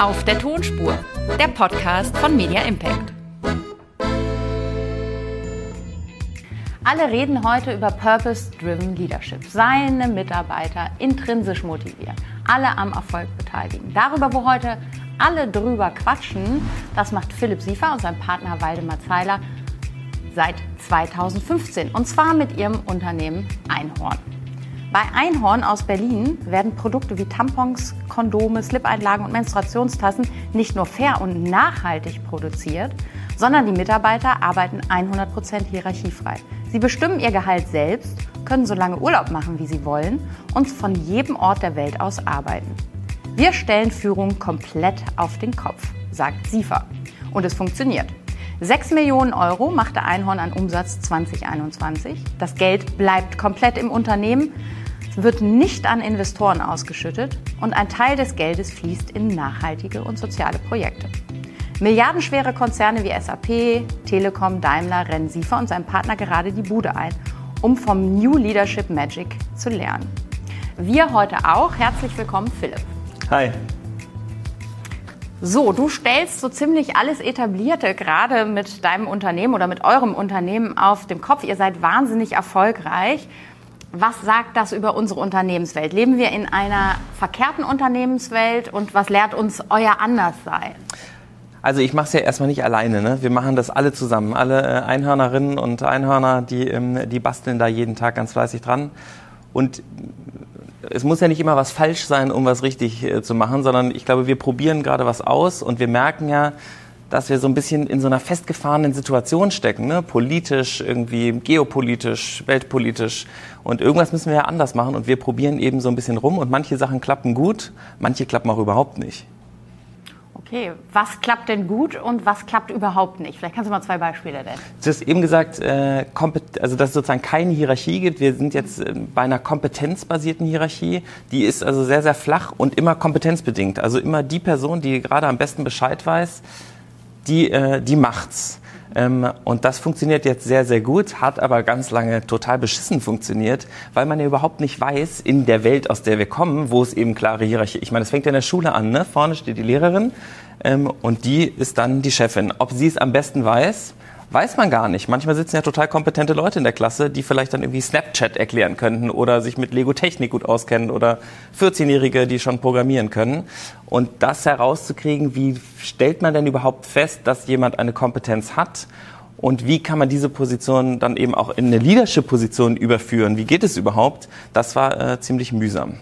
Auf der Tonspur, der Podcast von Media Impact. Alle reden heute über Purpose-Driven Leadership. Seine Mitarbeiter intrinsisch motivieren, alle am Erfolg beteiligen. Darüber, wo heute alle drüber quatschen, das macht Philipp Siefer und sein Partner Waldemar Zeiler seit 2015. Und zwar mit ihrem Unternehmen Einhorn. Bei Einhorn aus Berlin werden Produkte wie Tampons, Kondome, Slip-Einlagen und Menstruationstassen nicht nur fair und nachhaltig produziert, sondern die Mitarbeiter arbeiten 100% hierarchiefrei. Sie bestimmen ihr Gehalt selbst, können so lange Urlaub machen, wie sie wollen und von jedem Ort der Welt aus arbeiten. Wir stellen Führung komplett auf den Kopf, sagt SIFA. Und es funktioniert. 6 Millionen Euro machte Einhorn an Umsatz 2021. Das Geld bleibt komplett im Unternehmen, wird nicht an Investoren ausgeschüttet und ein Teil des Geldes fließt in nachhaltige und soziale Projekte. Milliardenschwere Konzerne wie SAP, Telekom, Daimler rennen Siefer und sein Partner gerade die Bude ein, um vom New Leadership Magic zu lernen. Wir heute auch. Herzlich willkommen, Philipp. Hi. So, du stellst so ziemlich alles Etablierte gerade mit deinem Unternehmen oder mit eurem Unternehmen auf dem Kopf. Ihr seid wahnsinnig erfolgreich. Was sagt das über unsere Unternehmenswelt? Leben wir in einer verkehrten Unternehmenswelt und was lehrt uns euer Anderssein? Also ich mache es ja erstmal nicht alleine. Ne? Wir machen das alle zusammen. Alle äh, Einhörnerinnen und Einhörner, die, ähm, die basteln da jeden Tag ganz fleißig dran. Und es muss ja nicht immer was falsch sein, um was richtig äh, zu machen, sondern ich glaube, wir probieren gerade was aus und wir merken ja, dass wir so ein bisschen in so einer festgefahrenen Situation stecken, ne? politisch, irgendwie geopolitisch, weltpolitisch. Und irgendwas müssen wir ja anders machen und wir probieren eben so ein bisschen rum und manche Sachen klappen gut, manche klappen auch überhaupt nicht. Okay, was klappt denn gut und was klappt überhaupt nicht? Vielleicht kannst du mal zwei Beispiele nennen. Du hast eben gesagt, äh, also dass es sozusagen keine Hierarchie gibt. Wir sind jetzt äh, bei einer kompetenzbasierten Hierarchie. Die ist also sehr, sehr flach und immer kompetenzbedingt. Also immer die Person, die gerade am besten Bescheid weiß, die, äh, die macht's. Ähm, und das funktioniert jetzt sehr, sehr gut, hat aber ganz lange total beschissen funktioniert, weil man ja überhaupt nicht weiß, in der Welt, aus der wir kommen, wo es eben klare Hierarchie. Ich meine, es fängt ja in der Schule an, ne? Vorne steht die Lehrerin ähm, und die ist dann die Chefin. Ob sie es am besten weiß, weiß man gar nicht. Manchmal sitzen ja total kompetente Leute in der Klasse, die vielleicht dann irgendwie Snapchat erklären könnten oder sich mit Lego Technik gut auskennen oder 14-Jährige, die schon programmieren können. Und das herauszukriegen, wie stellt man denn überhaupt fest, dass jemand eine Kompetenz hat und wie kann man diese Position dann eben auch in eine Leadership-Position überführen? Wie geht es überhaupt? Das war äh, ziemlich mühsam.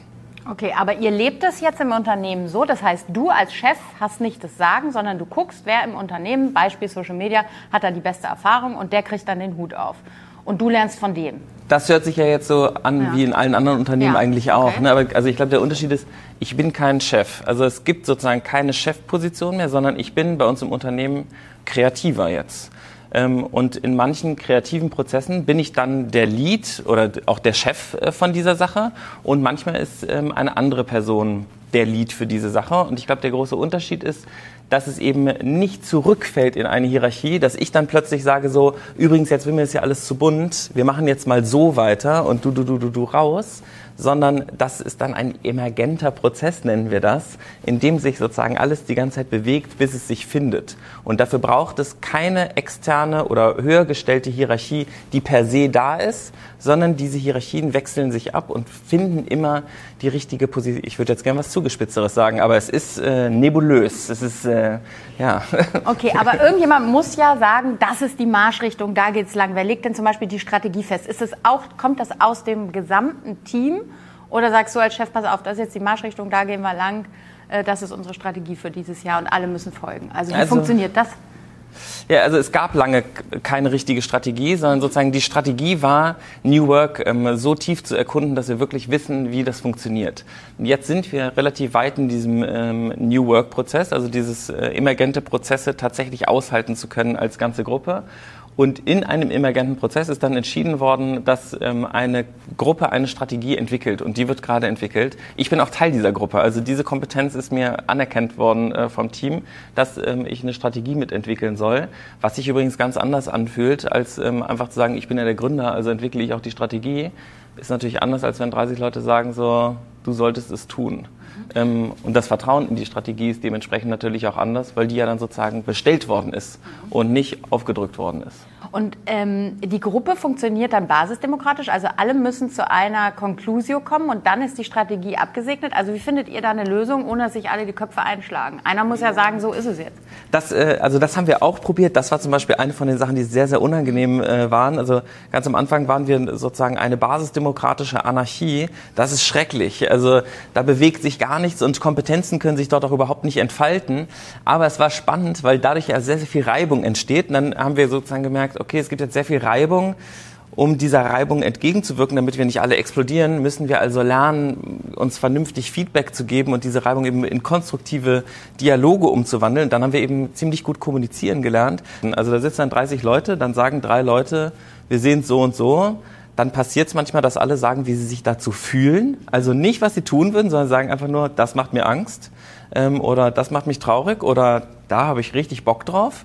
Okay, aber ihr lebt es jetzt im Unternehmen so, das heißt, du als Chef hast nicht das Sagen, sondern du guckst, wer im Unternehmen, Beispiel Social Media, hat da die beste Erfahrung und der kriegt dann den Hut auf. Und du lernst von dem. Das hört sich ja jetzt so an ja. wie in allen anderen Unternehmen ja. eigentlich auch. Okay. Ne? Aber also ich glaube, der Unterschied ist, ich bin kein Chef. Also es gibt sozusagen keine Chefposition mehr, sondern ich bin bei uns im Unternehmen kreativer jetzt. Ähm, und in manchen kreativen Prozessen bin ich dann der Lead oder auch der Chef äh, von dieser Sache. Und manchmal ist ähm, eine andere Person der Lead für diese Sache. Und ich glaube, der große Unterschied ist, dass es eben nicht zurückfällt in eine Hierarchie, dass ich dann plötzlich sage so, übrigens, jetzt will mir das ja alles zu bunt, wir machen jetzt mal so weiter und du, du, du, du, du raus, sondern das ist dann ein emergenter Prozess, nennen wir das, in dem sich sozusagen alles die ganze Zeit bewegt, bis es sich findet. Und dafür braucht es keine externe oder höher gestellte Hierarchie, die per se da ist, sondern diese Hierarchien wechseln sich ab und finden immer die richtige Position. Ich würde jetzt gerne was Zugespitzteres sagen, aber es ist äh, nebulös. Es ist, äh, ja. Okay, aber irgendjemand muss ja sagen, das ist die Marschrichtung, da geht es lang. Wer legt denn zum Beispiel die Strategie fest? Ist es auch, kommt das aus dem gesamten Team? Oder sagst du als Chef, pass auf, das ist jetzt die Marschrichtung, da gehen wir lang, äh, das ist unsere Strategie für dieses Jahr und alle müssen folgen. Also wie also, funktioniert das? Ja, also es gab lange keine richtige Strategie, sondern sozusagen die Strategie war, New Work ähm, so tief zu erkunden, dass wir wirklich wissen, wie das funktioniert. Jetzt sind wir relativ weit in diesem ähm, New Work-Prozess, also dieses äh, emergente Prozesse tatsächlich aushalten zu können als ganze Gruppe. Und in einem emergenten Prozess ist dann entschieden worden, dass ähm, eine Gruppe eine Strategie entwickelt und die wird gerade entwickelt. Ich bin auch Teil dieser Gruppe. Also diese Kompetenz ist mir anerkannt worden äh, vom Team, dass ähm, ich eine Strategie mitentwickeln soll, was sich übrigens ganz anders anfühlt, als ähm, einfach zu sagen, ich bin ja der Gründer, also entwickle ich auch die Strategie. Ist natürlich anders, als wenn 30 Leute sagen so, du solltest es tun. Ähm, und das Vertrauen in die Strategie ist dementsprechend natürlich auch anders, weil die ja dann sozusagen bestellt worden ist und nicht aufgedrückt worden ist. Und ähm, die Gruppe funktioniert dann basisdemokratisch, also alle müssen zu einer Conclusio kommen und dann ist die Strategie abgesegnet. Also wie findet ihr da eine Lösung, ohne dass sich alle die Köpfe einschlagen? Einer muss ja sagen, so ist es jetzt. Das, äh, also das haben wir auch probiert. Das war zum Beispiel eine von den Sachen, die sehr, sehr unangenehm äh, waren. Also ganz am Anfang waren wir sozusagen eine basisdemokratische Anarchie. Das ist schrecklich. Also da bewegt sich gar nichts und Kompetenzen können sich dort auch überhaupt nicht entfalten. Aber es war spannend, weil dadurch ja sehr, sehr viel Reibung entsteht. Und dann haben wir sozusagen gemerkt, okay, es gibt jetzt sehr viel Reibung. Um dieser Reibung entgegenzuwirken, damit wir nicht alle explodieren, müssen wir also lernen, uns vernünftig Feedback zu geben und diese Reibung eben in konstruktive Dialoge umzuwandeln. Dann haben wir eben ziemlich gut kommunizieren gelernt. Also da sitzen dann 30 Leute, dann sagen drei Leute, wir sehen es so und so. Dann passiert es manchmal, dass alle sagen, wie sie sich dazu fühlen. Also nicht, was sie tun würden, sondern sagen einfach nur, das macht mir Angst ähm, oder das macht mich traurig oder da habe ich richtig Bock drauf.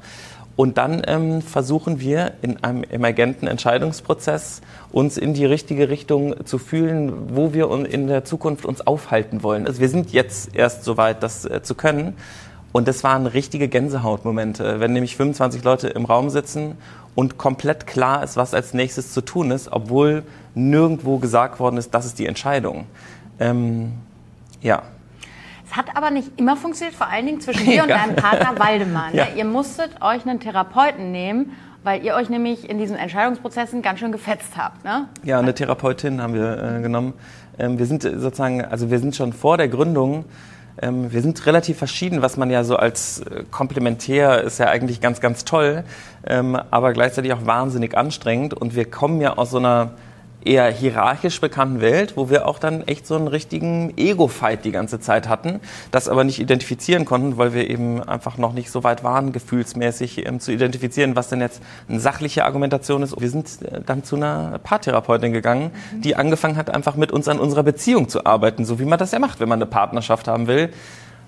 Und dann ähm, versuchen wir in einem emergenten Entscheidungsprozess uns in die richtige Richtung zu fühlen, wo wir in der Zukunft uns aufhalten wollen. Also wir sind jetzt erst so weit, das äh, zu können. Und das waren richtige Gänsehautmomente, wenn nämlich 25 Leute im Raum sitzen und komplett klar ist, was als nächstes zu tun ist, obwohl nirgendwo gesagt worden ist, das ist die Entscheidung. Ähm, ja. Es hat aber nicht immer funktioniert, vor allen Dingen zwischen dir und deinem Partner Waldemar. Ne? Ja. Ihr musstet euch einen Therapeuten nehmen, weil ihr euch nämlich in diesen Entscheidungsprozessen ganz schön gefetzt habt. Ne? Ja, eine Therapeutin haben wir äh, genommen. Ähm, wir sind sozusagen, also wir sind schon vor der Gründung ähm, wir sind relativ verschieden, was man ja so als äh, komplementär ist ja eigentlich ganz, ganz toll, ähm, aber gleichzeitig auch wahnsinnig anstrengend. Und wir kommen ja aus so einer eher hierarchisch bekannten Welt, wo wir auch dann echt so einen richtigen Ego-Fight die ganze Zeit hatten, das aber nicht identifizieren konnten, weil wir eben einfach noch nicht so weit waren, gefühlsmäßig ähm, zu identifizieren, was denn jetzt eine sachliche Argumentation ist. Wir sind äh, dann zu einer Paartherapeutin gegangen, mhm. die angefangen hat, einfach mit uns an unserer Beziehung zu arbeiten, so wie man das ja macht, wenn man eine Partnerschaft haben will,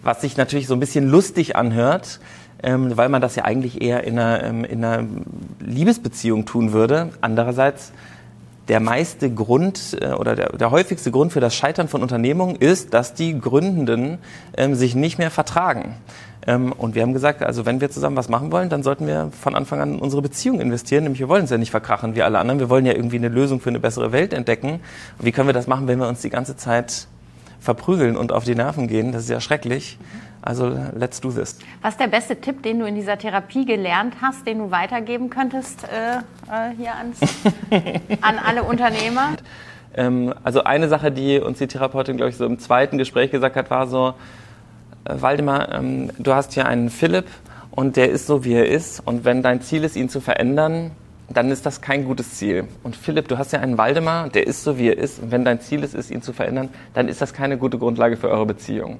was sich natürlich so ein bisschen lustig anhört, ähm, weil man das ja eigentlich eher in einer, ähm, in einer Liebesbeziehung tun würde. Andererseits der meiste Grund äh, oder der, der, häufigste Grund für das Scheitern von Unternehmungen ist, dass die Gründenden ähm, sich nicht mehr vertragen. Ähm, und wir haben gesagt, also wenn wir zusammen was machen wollen, dann sollten wir von Anfang an in unsere Beziehung investieren. Nämlich wir wollen uns ja nicht verkrachen wie alle anderen. Wir wollen ja irgendwie eine Lösung für eine bessere Welt entdecken. Wie können wir das machen, wenn wir uns die ganze Zeit verprügeln und auf die Nerven gehen? Das ist ja schrecklich. Also let's do this. Was ist der beste Tipp, den du in dieser Therapie gelernt hast, den du weitergeben könntest äh, äh hier ans, an alle Unternehmer? Ähm, also eine Sache, die uns die Therapeutin, glaube ich, so im zweiten Gespräch gesagt hat, war so, äh, Waldemar, ähm, du hast hier einen Philipp und der ist so, wie er ist. Und wenn dein Ziel ist, ihn zu verändern, dann ist das kein gutes Ziel. Und Philipp, du hast ja einen Waldemar, der ist so, wie er ist. Und wenn dein Ziel ist, ist, ihn zu verändern, dann ist das keine gute Grundlage für eure Beziehung.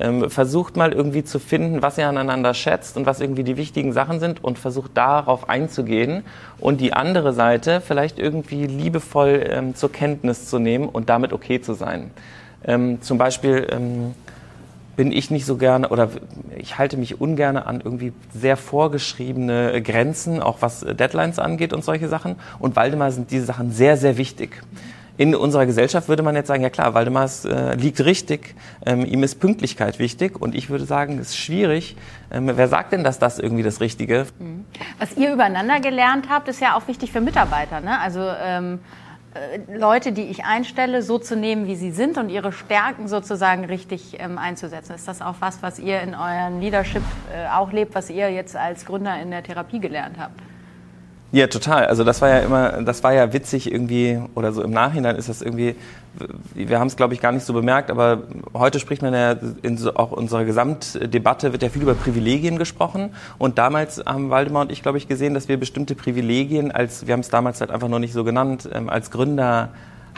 Ähm, versucht mal irgendwie zu finden, was ihr aneinander schätzt und was irgendwie die wichtigen Sachen sind und versucht darauf einzugehen und die andere Seite vielleicht irgendwie liebevoll ähm, zur Kenntnis zu nehmen und damit okay zu sein. Ähm, zum Beispiel ähm, bin ich nicht so gerne oder ich halte mich ungern an irgendwie sehr vorgeschriebene Grenzen, auch was Deadlines angeht und solche Sachen. Und Waldemar sind diese Sachen sehr, sehr wichtig in unserer Gesellschaft würde man jetzt sagen, ja klar, Waldemars äh, liegt richtig, ähm, ihm ist Pünktlichkeit wichtig und ich würde sagen, es ist schwierig. Ähm, wer sagt denn, dass das irgendwie das Richtige? Mhm. Was ihr übereinander gelernt habt, ist ja auch wichtig für Mitarbeiter. Ne? Also ähm, äh, Leute, die ich einstelle, so zu nehmen, wie sie sind und ihre Stärken sozusagen richtig ähm, einzusetzen. Ist das auch was, was ihr in eurem Leadership äh, auch lebt, was ihr jetzt als Gründer in der Therapie gelernt habt? Ja, total. Also das war ja immer, das war ja witzig irgendwie, oder so im Nachhinein ist das irgendwie, wir haben es glaube ich gar nicht so bemerkt, aber heute spricht man ja in so, auch unserer Gesamtdebatte wird ja viel über Privilegien gesprochen und damals haben Waldemar und ich glaube ich gesehen, dass wir bestimmte Privilegien als, wir haben es damals halt einfach noch nicht so genannt, ähm, als Gründer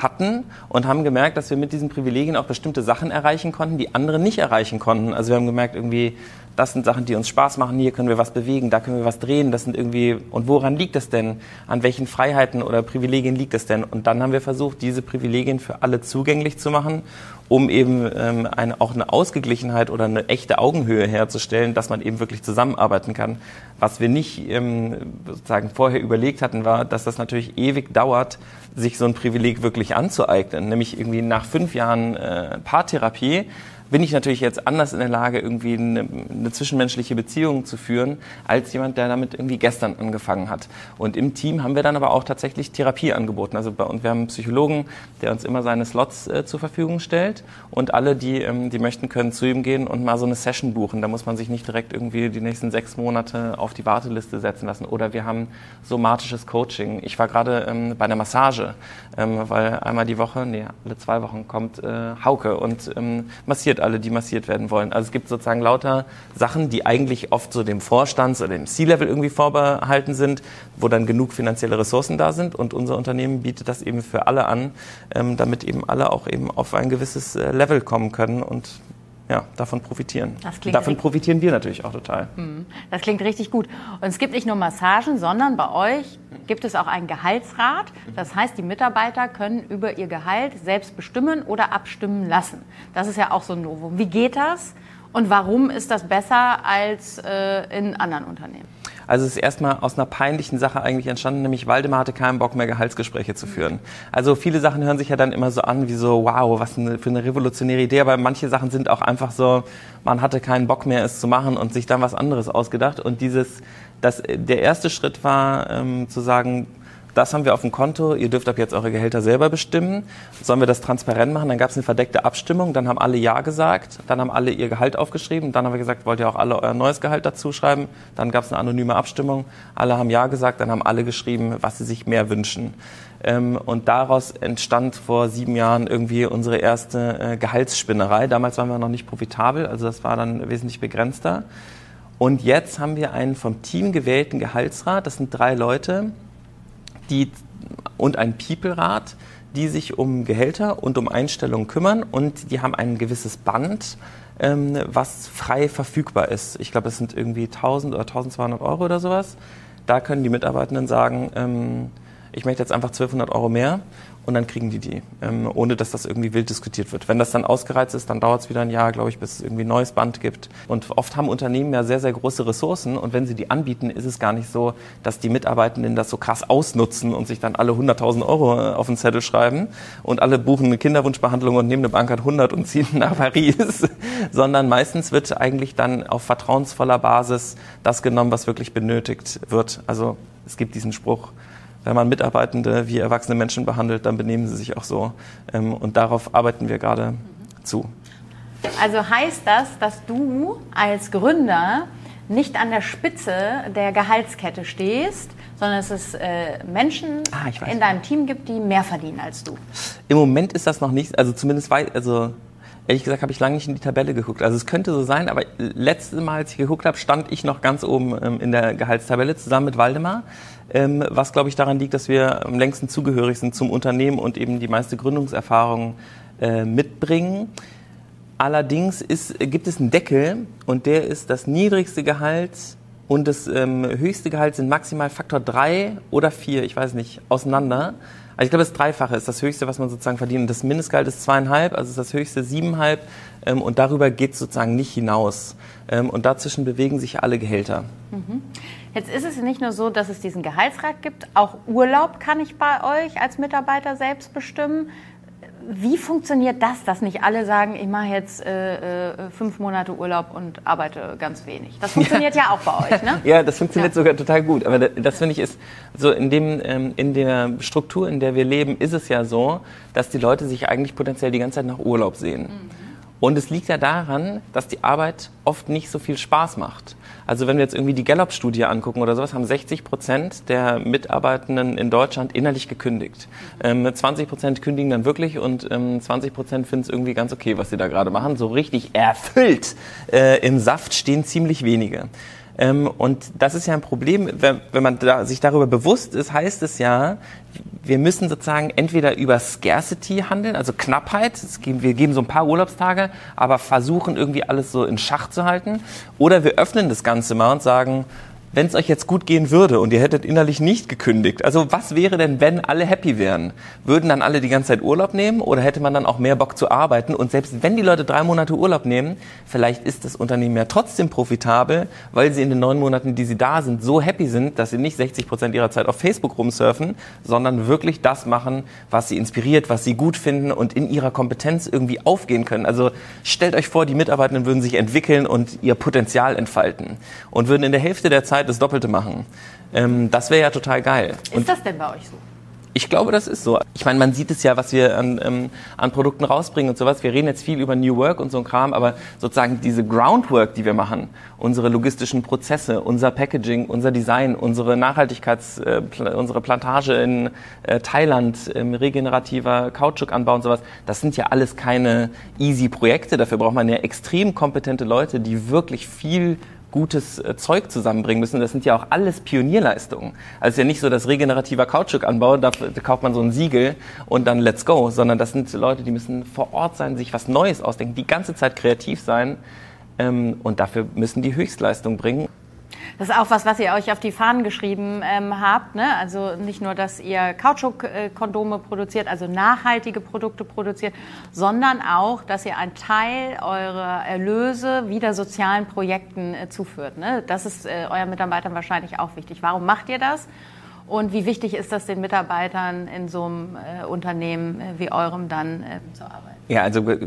hatten und haben gemerkt, dass wir mit diesen Privilegien auch bestimmte Sachen erreichen konnten, die andere nicht erreichen konnten. Also wir haben gemerkt, irgendwie, das sind Sachen, die uns Spaß machen, hier können wir was bewegen, da können wir was drehen, das sind irgendwie, und woran liegt es denn? An welchen Freiheiten oder Privilegien liegt es denn? Und dann haben wir versucht, diese Privilegien für alle zugänglich zu machen, um eben ähm, eine, auch eine Ausgeglichenheit oder eine echte Augenhöhe herzustellen, dass man eben wirklich zusammenarbeiten kann. Was wir nicht ähm, sozusagen vorher überlegt hatten, war, dass das natürlich ewig dauert, sich so ein Privileg wirklich anzueignen. Nämlich irgendwie nach fünf Jahren äh, Paartherapie bin ich natürlich jetzt anders in der Lage, irgendwie eine, eine, zwischenmenschliche Beziehung zu führen, als jemand, der damit irgendwie gestern angefangen hat. Und im Team haben wir dann aber auch tatsächlich Therapie angeboten. Also bei uns, wir haben einen Psychologen, der uns immer seine Slots äh, zur Verfügung stellt. Und alle, die, ähm, die möchten, können zu ihm gehen und mal so eine Session buchen. Da muss man sich nicht direkt irgendwie die nächsten sechs Monate auf die Warteliste setzen lassen. Oder wir haben somatisches Coaching. Ich war gerade ähm, bei einer Massage, ähm, weil einmal die Woche, nee, alle zwei Wochen kommt äh, Hauke und ähm, alle, die massiert werden wollen. Also es gibt sozusagen lauter Sachen, die eigentlich oft so dem Vorstands- oder dem C-Level irgendwie vorbehalten sind, wo dann genug finanzielle Ressourcen da sind. Und unser Unternehmen bietet das eben für alle an, ähm, damit eben alle auch eben auf ein gewisses äh, Level kommen können und ja, davon profitieren. davon profitieren wir natürlich auch total. Hm, das klingt richtig gut. Und es gibt nicht nur Massagen, sondern bei euch gibt es auch einen Gehaltsrat. Das heißt, die Mitarbeiter können über ihr Gehalt selbst bestimmen oder abstimmen lassen. Das ist ja auch so ein Novum. Wie geht das? Und warum ist das besser als äh, in anderen Unternehmen? Also es ist erstmal aus einer peinlichen Sache eigentlich entstanden, nämlich Waldemar hatte keinen Bock mehr, Gehaltsgespräche zu führen. Also viele Sachen hören sich ja dann immer so an, wie so, wow, was für eine revolutionäre Idee, aber manche Sachen sind auch einfach so, man hatte keinen Bock mehr, es zu machen und sich dann was anderes ausgedacht. Und dieses, das, der erste Schritt war ähm, zu sagen, das haben wir auf dem Konto, ihr dürft ab jetzt eure Gehälter selber bestimmen. Sollen wir das transparent machen? Dann gab es eine verdeckte Abstimmung, dann haben alle Ja gesagt, dann haben alle ihr Gehalt aufgeschrieben, dann haben wir gesagt, wollt ihr auch alle euer neues Gehalt dazu schreiben? Dann gab es eine anonyme Abstimmung, alle haben Ja gesagt, dann haben alle geschrieben, was sie sich mehr wünschen. Ähm, und daraus entstand vor sieben Jahren irgendwie unsere erste äh, Gehaltsspinnerei. Damals waren wir noch nicht profitabel, also das war dann wesentlich begrenzter. Und jetzt haben wir einen vom Team gewählten Gehaltsrat, das sind drei Leute, die, und ein People-Rat, die sich um Gehälter und um Einstellungen kümmern und die haben ein gewisses Band, ähm, was frei verfügbar ist. Ich glaube, es sind irgendwie 1000 oder 1200 Euro oder sowas. Da können die Mitarbeitenden sagen, ähm, ich möchte jetzt einfach 1200 Euro mehr und dann kriegen die die, ähm, ohne dass das irgendwie wild diskutiert wird. Wenn das dann ausgereizt ist, dann dauert es wieder ein Jahr, glaube ich, bis es irgendwie ein neues Band gibt. Und oft haben Unternehmen ja sehr, sehr große Ressourcen und wenn sie die anbieten, ist es gar nicht so, dass die Mitarbeitenden das so krass ausnutzen und sich dann alle 100.000 Euro äh, auf den Zettel schreiben und alle buchen eine Kinderwunschbehandlung und nehmen eine Bankart 100 und ziehen nach Paris, sondern meistens wird eigentlich dann auf vertrauensvoller Basis das genommen, was wirklich benötigt wird. Also es gibt diesen Spruch, wenn man Mitarbeitende wie erwachsene Menschen behandelt, dann benehmen sie sich auch so. Ähm, und darauf arbeiten wir gerade zu. Also heißt das, dass du als Gründer nicht an der Spitze der Gehaltskette stehst, sondern dass es äh, Menschen ah, in deinem Team gibt, die mehr verdienen als du. Im Moment ist das noch nicht, also zumindest weit, also ehrlich gesagt habe ich lange nicht in die Tabelle geguckt. Also es könnte so sein, aber letztes Mal, als ich geguckt habe, stand ich noch ganz oben ähm, in der Gehaltstabelle zusammen mit Waldemar ähm, was, glaube ich, daran liegt, dass wir am längsten zugehörig sind zum Unternehmen und eben die meiste Gründungserfahrung äh, mitbringen. Allerdings ist, gibt es einen Deckel und der ist das niedrigste Gehalt und das ähm, höchste Gehalt sind maximal Faktor drei oder vier, ich weiß nicht, auseinander. Also ich glaube, das Dreifache ist das Höchste, was man sozusagen verdient. Und das Mindestgehalt ist zweieinhalb, also ist das Höchste siebeneinhalb. Ähm, und darüber geht es sozusagen nicht hinaus. Ähm, und dazwischen bewegen sich alle Gehälter. Mhm. Jetzt ist es nicht nur so, dass es diesen Gehaltsrat gibt, auch Urlaub kann ich bei euch als Mitarbeiter selbst bestimmen. Wie funktioniert das, dass nicht alle sagen, ich mache jetzt äh, äh, fünf Monate Urlaub und arbeite ganz wenig? Das funktioniert ja, ja auch bei euch, ne? ja, das funktioniert ja. sogar total gut. Aber das, das finde ich ist so in dem ähm, in der Struktur, in der wir leben, ist es ja so, dass die Leute sich eigentlich potenziell die ganze Zeit nach Urlaub sehen. Mhm. Und es liegt ja daran, dass die Arbeit oft nicht so viel Spaß macht. Also wenn wir jetzt irgendwie die Gallup-Studie angucken oder sowas, haben 60 Prozent der Mitarbeitenden in Deutschland innerlich gekündigt. Ähm, 20 Prozent kündigen dann wirklich und ähm, 20 Prozent finden es irgendwie ganz okay, was sie da gerade machen. So richtig erfüllt äh, im Saft stehen ziemlich wenige. Ähm, und das ist ja ein Problem, wenn, wenn man da, sich darüber bewusst ist, heißt es ja, wir müssen sozusagen entweder über Scarcity handeln, also Knappheit, wir geben so ein paar Urlaubstage, aber versuchen irgendwie alles so in Schach zu halten, oder wir öffnen das Ganze mal und sagen, wenn es euch jetzt gut gehen würde und ihr hättet innerlich nicht gekündigt, also was wäre denn, wenn alle happy wären? Würden dann alle die ganze Zeit Urlaub nehmen oder hätte man dann auch mehr Bock zu arbeiten? Und selbst wenn die Leute drei Monate Urlaub nehmen, vielleicht ist das Unternehmen ja trotzdem profitabel, weil sie in den neun Monaten, die sie da sind, so happy sind, dass sie nicht 60 Prozent ihrer Zeit auf Facebook rumsurfen, sondern wirklich das machen, was sie inspiriert, was sie gut finden und in ihrer Kompetenz irgendwie aufgehen können. Also stellt euch vor, die Mitarbeitenden würden sich entwickeln und ihr Potenzial entfalten und würden in der Hälfte der Zeit Zeit das Doppelte machen. Ähm, das wäre ja total geil. Ist Und das denn bei euch so? Ich glaube, das ist so. Ich meine, man sieht es ja, was wir an, ähm, an Produkten rausbringen und sowas. Wir reden jetzt viel über New Work und so ein Kram, aber sozusagen diese Groundwork, die wir machen, unsere logistischen Prozesse, unser Packaging, unser Design, unsere Nachhaltigkeits, äh, unsere Plantage in äh, Thailand, ähm, regenerativer Kautschukanbau und sowas, das sind ja alles keine easy Projekte. Dafür braucht man ja extrem kompetente Leute, die wirklich viel gutes äh, Zeug zusammenbringen müssen. Das sind ja auch alles Pionierleistungen. Also es ist ja nicht so, dass regenerativer Kautschukanbau, da, kauft man so ein Siegel und dann let's go, sondern das sind Leute, die müssen vor Ort sein, sich was Neues ausdenken, die ganze Zeit kreativ sein ähm, und dafür müssen die Höchstleistung bringen. Das ist auch was, was ihr euch auf die Fahnen geschrieben ähm, habt. Ne? Also nicht nur, dass ihr Kautschuk-Kondome produziert, also nachhaltige Produkte produziert, sondern auch, dass ihr einen Teil eurer Erlöse wieder sozialen Projekten äh, zuführt. Ne? Das ist äh, euren Mitarbeitern wahrscheinlich auch wichtig. Warum macht ihr das? Und wie wichtig ist das den Mitarbeitern in so einem äh, Unternehmen äh, wie eurem dann äh, zu arbeiten? Ja, also äh,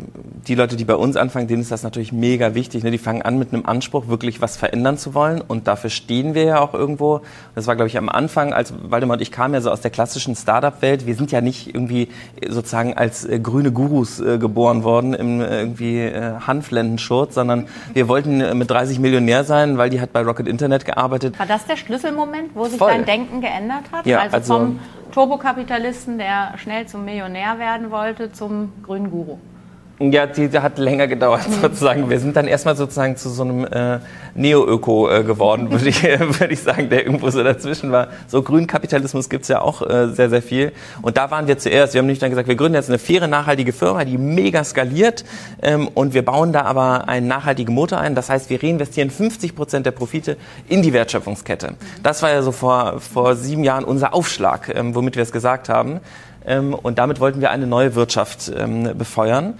die Leute, die bei uns anfangen, denen ist das natürlich mega wichtig. Ne? Die fangen an mit einem Anspruch, wirklich was verändern zu wollen. Und dafür stehen wir ja auch irgendwo. Das war, glaube ich, am Anfang, als Waldemar und ich kamen ja so aus der klassischen Startup-Welt. Wir sind ja nicht irgendwie sozusagen als äh, grüne Gurus äh, geboren worden im äh, irgendwie äh, Hanflendenschurz, sondern wir wollten äh, mit 30 Millionär sein, weil die hat bei Rocket Internet gearbeitet. War das der Schlüsselmoment, wo sich Voll. dein Denken geändert hat? Ja, also, also vom Turbokapitalisten, der schnell zum Millionär werden wollte, zum grünen Guru? Ja, die, die hat länger gedauert sozusagen. Wir sind dann erstmal sozusagen zu so einem äh, Neo-Öko äh, geworden, würde ich, würd ich sagen, der irgendwo so dazwischen war. So Grünkapitalismus gibt's ja auch äh, sehr, sehr viel. Und da waren wir zuerst. Wir haben nicht dann gesagt, wir gründen jetzt eine faire, nachhaltige Firma, die mega skaliert ähm, und wir bauen da aber einen nachhaltigen Motor ein. Das heißt, wir reinvestieren 50 Prozent der Profite in die Wertschöpfungskette. Das war ja so vor, vor sieben Jahren unser Aufschlag, ähm, womit wir es gesagt haben. Ähm, und damit wollten wir eine neue Wirtschaft ähm, befeuern.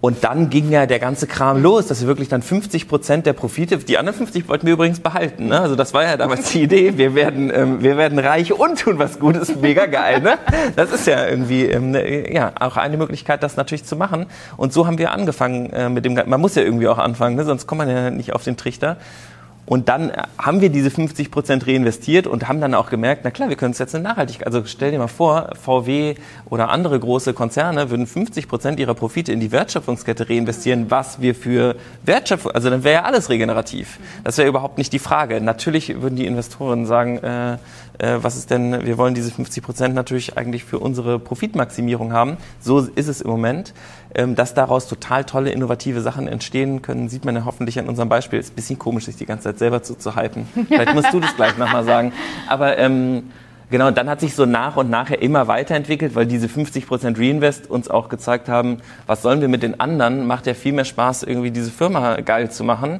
Und dann ging ja der ganze Kram los, dass wir wirklich dann 50 Prozent der Profite, die anderen 50 wollten wir übrigens behalten. Ne? Also das war ja damals die Idee, wir werden, ähm, wir werden reich und tun was Gutes, mega geil. Ne? Das ist ja irgendwie ähm, ja auch eine Möglichkeit, das natürlich zu machen. Und so haben wir angefangen äh, mit dem, man muss ja irgendwie auch anfangen, ne? sonst kommt man ja nicht auf den Trichter. Und dann haben wir diese 50 Prozent reinvestiert und haben dann auch gemerkt, na klar, wir können es jetzt in Nachhaltigkeit. Also stell dir mal vor, VW oder andere große Konzerne würden 50 Prozent ihrer Profite in die Wertschöpfungskette reinvestieren, was wir für Wertschöpfung, also dann wäre ja alles regenerativ. Das wäre überhaupt nicht die Frage. Natürlich würden die Investoren sagen, äh, äh, was ist denn, wir wollen diese 50 Prozent natürlich eigentlich für unsere Profitmaximierung haben. So ist es im Moment. Ähm, dass daraus total tolle, innovative Sachen entstehen können, sieht man ja hoffentlich an unserem Beispiel. Ist ein bisschen komisch, sich die ganze Zeit selber zuzuhypen. Vielleicht musst du das gleich nochmal sagen. Aber ähm, Genau, und dann hat sich so nach und nachher immer weiterentwickelt, weil diese 50% Reinvest uns auch gezeigt haben, was sollen wir mit den anderen? Macht ja viel mehr Spaß, irgendwie diese Firma geil zu machen.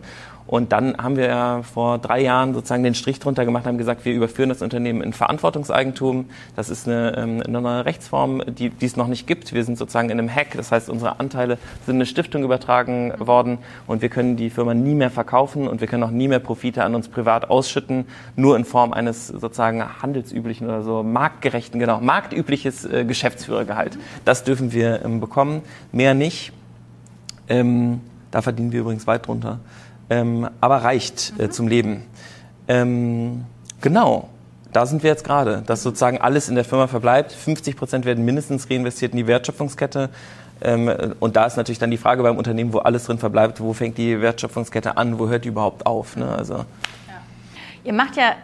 Und dann haben wir ja vor drei Jahren sozusagen den Strich drunter gemacht, haben gesagt, wir überführen das Unternehmen in Verantwortungseigentum. Das ist eine, ähm, eine neue Rechtsform, die, die es noch nicht gibt. Wir sind sozusagen in einem Hack, das heißt, unsere Anteile sind in eine Stiftung übertragen worden und wir können die Firma nie mehr verkaufen und wir können auch nie mehr Profite an uns privat ausschütten, nur in Form eines sozusagen handelsüblichen oder so marktgerechten, genau, marktübliches äh, Geschäftsführergehalt. Das dürfen wir ähm, bekommen, mehr nicht. Ähm, da verdienen wir übrigens weit drunter ähm, aber reicht äh, mhm. zum Leben. Ähm, genau, da sind wir jetzt gerade, dass sozusagen alles in der Firma verbleibt. 50 Prozent werden mindestens reinvestiert in die Wertschöpfungskette. Ähm, und da ist natürlich dann die Frage beim Unternehmen, wo alles drin verbleibt, wo fängt die Wertschöpfungskette an, wo hört die überhaupt auf? Ne? Also, ja. Ihr macht ja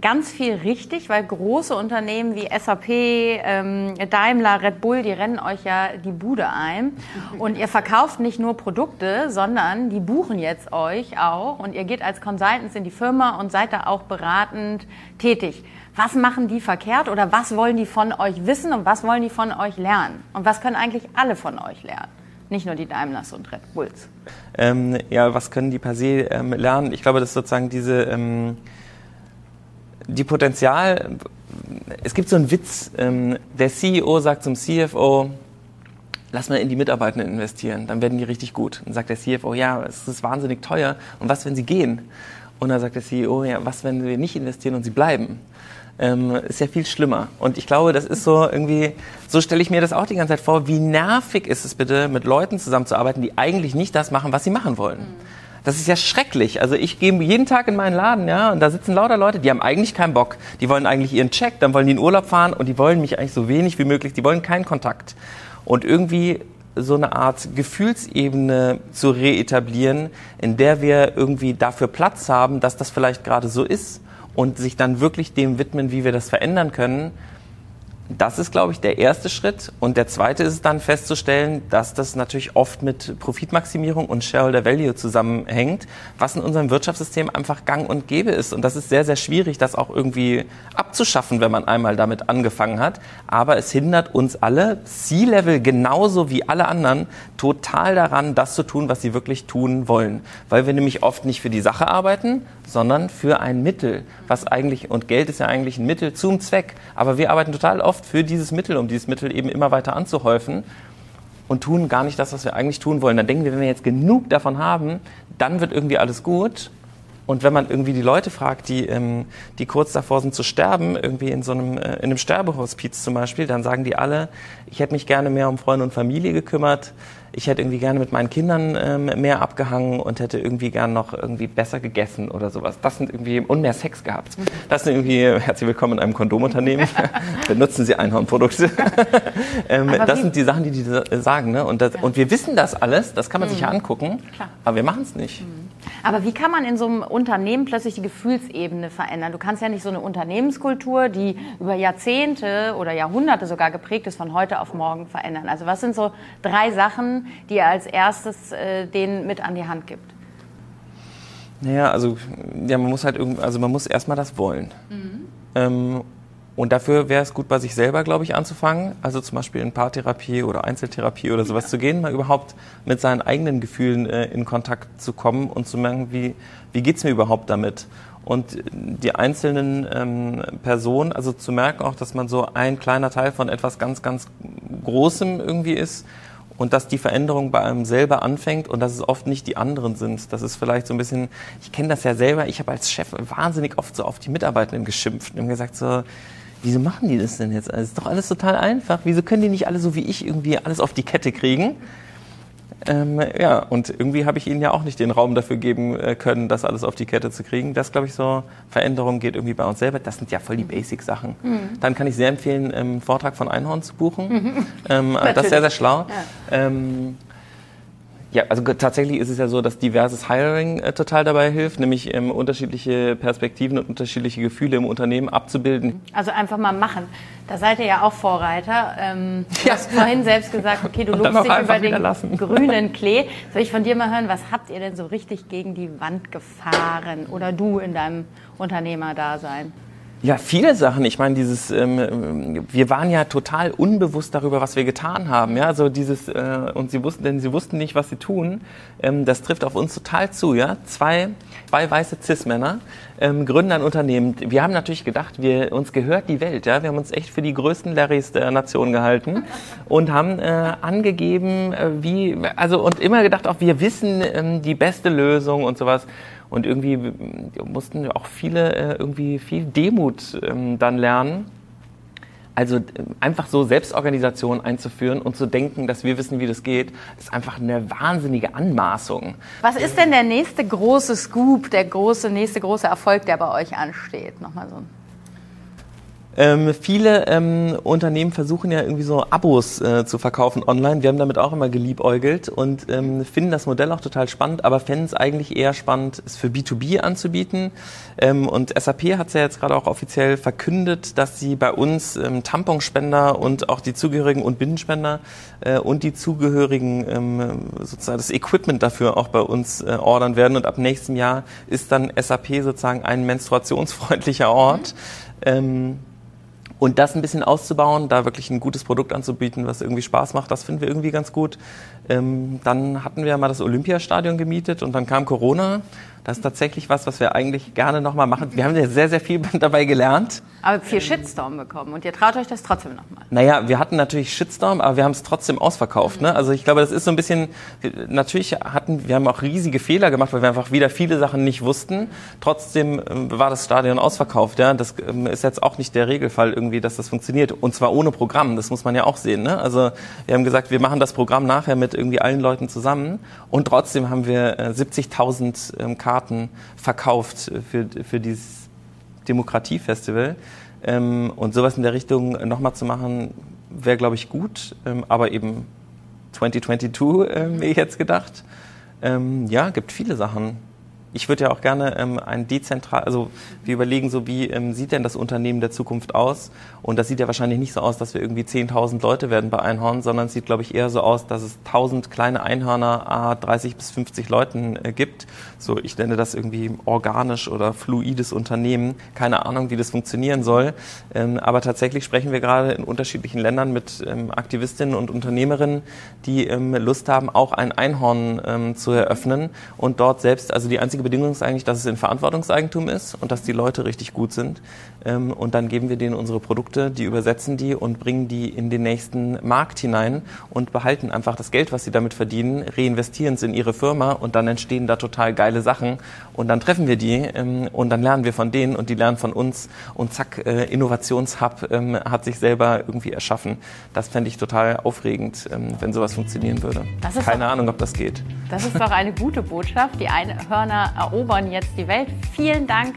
ganz viel richtig, weil große Unternehmen wie SAP, ähm, Daimler, Red Bull, die rennen euch ja die Bude ein. Und ihr verkauft nicht nur Produkte, sondern die buchen jetzt euch auch. Und ihr geht als Consultants in die Firma und seid da auch beratend tätig. Was machen die verkehrt oder was wollen die von euch wissen und was wollen die von euch lernen? Und was können eigentlich alle von euch lernen? nicht nur die Daimlers und Red Bulls. Ähm, ja, was können die per se ähm, lernen? Ich glaube, dass sozusagen diese ähm, die Potenzial. Es gibt so einen Witz. Ähm, der CEO sagt zum CFO: Lass mal in die Mitarbeitenden investieren, dann werden die richtig gut. Dann sagt der CFO: Ja, es ist wahnsinnig teuer. Und was, wenn sie gehen? Und dann sagt der CEO: Ja, was, wenn wir nicht investieren und sie bleiben? ähm, ist ja viel schlimmer. Und ich glaube, das ist so irgendwie, so stelle ich mir das auch die ganze Zeit vor, wie nervig ist es bitte, mit Leuten zusammenzuarbeiten, die eigentlich nicht das machen, was sie machen wollen. Das ist ja schrecklich. Also ich gehe jeden Tag in meinen Laden, ja, und da sitzen lauter Leute, die haben eigentlich keinen Bock. Die wollen eigentlich ihren Check, dann wollen die in Urlaub fahren und die wollen mich eigentlich so wenig wie möglich, die wollen keinen Kontakt. Und irgendwie so eine Art Gefühlsebene zu reetablieren, in der wir irgendwie dafür Platz haben, dass das vielleicht gerade so ist und sich dann wirklich dem widmen, wie wir das verändern können, das ist, glaube ich, der erste Schritt. Und der zweite ist dann festzustellen, dass das natürlich oft mit Profitmaximierung und Shareholder Value zusammenhängt, was in unserem Wirtschaftssystem einfach gang und gäbe ist. Und das ist sehr, sehr schwierig, das auch irgendwie abzuschaffen, wenn man einmal damit angefangen hat. Aber es hindert uns alle, C-Level genauso wie alle anderen, total daran, das zu tun, was sie wirklich tun wollen. Weil wir nämlich oft nicht für die Sache arbeiten, sondern für ein Mittel, was eigentlich, und Geld ist ja eigentlich ein Mittel zum Zweck. Aber wir arbeiten total oft für dieses Mittel, um dieses Mittel eben immer weiter anzuhäufen und tun gar nicht das, was wir eigentlich tun wollen. Dann denken wir, wenn wir jetzt genug davon haben, dann wird irgendwie alles gut. Und wenn man irgendwie die Leute fragt, die, ähm, die kurz davor sind zu sterben, irgendwie in so einem, äh, in einem Sterbehospiz zum Beispiel, dann sagen die alle, ich hätte mich gerne mehr um Freunde und Familie gekümmert, ich hätte irgendwie gerne mit meinen Kindern ähm, mehr abgehangen und hätte irgendwie gern noch irgendwie besser gegessen oder sowas. Das sind irgendwie und mehr Sex gehabt. Das sind irgendwie herzlich willkommen in einem Kondomunternehmen. Benutzen Sie Einhornprodukte. ähm, das sind die Sachen, die die sagen. Ne? Und, das, ja. und wir wissen das alles. Das kann man mhm. sich ja angucken. Klar. Aber wir machen es nicht. Mhm. Aber wie kann man in so einem Unternehmen plötzlich die Gefühlsebene verändern? Du kannst ja nicht so eine Unternehmenskultur, die über Jahrzehnte oder Jahrhunderte sogar geprägt ist, von heute auf morgen verändern. Also was sind so drei Sachen, die er als erstes äh, denen mit an die Hand gibt? Naja, also ja, man muss halt irgendwie, also man muss erstmal das wollen. Mhm. Ähm, und dafür wäre es gut, bei sich selber, glaube ich, anzufangen. Also zum Beispiel in Paartherapie oder Einzeltherapie oder sowas ja. zu gehen, mal überhaupt mit seinen eigenen Gefühlen äh, in Kontakt zu kommen und zu merken, wie, wie geht's mir überhaupt damit? Und die einzelnen ähm, Personen, also zu merken auch, dass man so ein kleiner Teil von etwas ganz, ganz Großem irgendwie ist und dass die Veränderung bei einem selber anfängt und dass es oft nicht die anderen sind. Das ist vielleicht so ein bisschen, ich kenne das ja selber, ich habe als Chef wahnsinnig oft so auf die Mitarbeitenden geschimpft und gesagt so, wieso machen die das denn jetzt? Das ist doch alles total einfach. Wieso können die nicht alle so wie ich irgendwie alles auf die Kette kriegen? Ähm, ja, und irgendwie habe ich ihnen ja auch nicht den Raum dafür geben äh, können, das alles auf die Kette zu kriegen. Das, glaube ich, so Veränderung geht irgendwie bei uns selber. Das sind ja voll die Basic-Sachen. Mhm. Dann kann ich sehr empfehlen, einen ähm, Vortrag von Einhorn zu buchen. Mhm. Ähm, das ist sehr, sehr schlau. Ja. Ähm, ja, also tatsächlich ist es ja so, dass diverses Hiring äh, total dabei hilft, nämlich ähm, unterschiedliche Perspektiven und unterschiedliche Gefühle im Unternehmen abzubilden. Also einfach mal machen. Da seid ihr ja auch Vorreiter. Ähm, du ja. hast vorhin selbst gesagt, okay, du lobst dich über den lassen. grünen Klee. Soll ich von dir mal hören, was habt ihr denn so richtig gegen die Wand gefahren oder du in deinem Unternehmerdasein? Ja, viele Sachen. Ich meine, dieses, ähm, wir waren ja total unbewusst darüber, was wir getan haben. Ja, also dieses äh, und sie wussten, denn sie wussten nicht, was sie tun. Ähm, das trifft auf uns total zu. Ja, zwei, zwei weiße Cis-Männer ähm, gründen ein Unternehmen. Wir haben natürlich gedacht, wir uns gehört die Welt. Ja, wir haben uns echt für die größten Larrys der Nation gehalten und haben äh, angegeben, äh, wie, also und immer gedacht, auch wir wissen ähm, die beste Lösung und sowas. Und irgendwie mussten auch viele äh, irgendwie viel Demut ähm, dann lernen. Also äh, einfach so Selbstorganisation einzuführen und zu denken, dass wir wissen, wie das geht, ist einfach eine wahnsinnige Anmaßung. Was ist denn der nächste große Scoop, der große, nächste große Erfolg, der bei euch ansteht? Nochmal so ein ähm, viele ähm, Unternehmen versuchen ja irgendwie so Abos äh, zu verkaufen online. Wir haben damit auch immer geliebäugelt und ähm, finden das Modell auch total spannend, aber fänden es eigentlich eher spannend, es für B2B anzubieten. Ähm, und SAP hat es ja jetzt gerade auch offiziell verkündet, dass sie bei uns ähm, Tamponspender und auch die zugehörigen und Bindenspender äh, und die zugehörigen ähm, sozusagen das Equipment dafür auch bei uns äh, ordern werden. Und ab nächstem Jahr ist dann SAP sozusagen ein menstruationsfreundlicher Ort. Mhm. Und das ein bisschen auszubauen, da wirklich ein gutes Produkt anzubieten, was irgendwie Spaß macht, das finden wir irgendwie ganz gut. Ähm, dann hatten wir mal das Olympiastadion gemietet und dann kam Corona. Das ist tatsächlich was, was wir eigentlich gerne nochmal machen. Wir haben ja sehr, sehr viel dabei gelernt. Aber viel Shitstorm bekommen und ihr traut euch das trotzdem nochmal. Naja, wir hatten natürlich Shitstorm, aber wir haben es trotzdem ausverkauft. Mhm. Ne? Also ich glaube, das ist so ein bisschen, natürlich hatten, wir haben auch riesige Fehler gemacht, weil wir einfach wieder viele Sachen nicht wussten. Trotzdem ähm, war das Stadion ausverkauft. Ja? Das ähm, ist jetzt auch nicht der Regelfall irgendwie, dass das funktioniert. Und zwar ohne Programm, das muss man ja auch sehen. Ne? Also wir haben gesagt, wir machen das Programm nachher mit irgendwie allen Leuten zusammen und trotzdem haben wir 70.000 äh, ähm, Karten verkauft für, für dieses Demokratiefestival. Ähm, und sowas in der Richtung nochmal zu machen, wäre, glaube ich, gut. Ähm, aber eben 2022 äh, mir jetzt gedacht. Ähm, ja, gibt viele Sachen ich würde ja auch gerne ähm, ein dezentral, also wir überlegen so, wie ähm, sieht denn das Unternehmen der Zukunft aus? Und das sieht ja wahrscheinlich nicht so aus, dass wir irgendwie 10.000 Leute werden bei Einhorn, sondern es sieht, glaube ich, eher so aus, dass es 1.000 kleine Einhörner, a 30 bis 50 Leuten äh, gibt. So, ich nenne das irgendwie organisch oder fluides Unternehmen. Keine Ahnung, wie das funktionieren soll. Ähm, aber tatsächlich sprechen wir gerade in unterschiedlichen Ländern mit ähm, Aktivistinnen und Unternehmerinnen, die ähm, Lust haben, auch ein Einhorn ähm, zu eröffnen und dort selbst, also die einzige einzige Bedingung ist eigentlich, dass es in Verantwortungseigentum ist und dass die Leute richtig gut sind. Ähm, und dann geben wir denen unsere Produkte, die übersetzen die und bringen die in den nächsten Markt hinein und behalten einfach das Geld, was sie damit verdienen, reinvestieren es in ihre Firma und dann entstehen da total geile Sachen. Und dann treffen wir die ähm, und dann lernen wir von denen und die lernen von uns und zack, äh, Innovationshub ähm, hat sich selber irgendwie erschaffen. Das fände ich total aufregend, wenn sowas funktionieren würde. Keine doch, Ahnung, ob das geht. Das ist doch eine gute Botschaft. Die Einhörner erobern jetzt die Welt. Vielen Dank,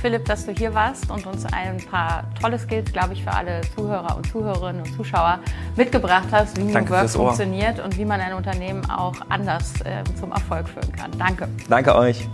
Philipp, dass du hier warst und uns ein paar tolle Skills, glaube ich, für alle Zuhörer und Zuhörerinnen und Zuschauer mitgebracht hast, wie New Work funktioniert und wie man ein Unternehmen auch anders äh, zum Erfolg führen kann. Danke. Danke euch.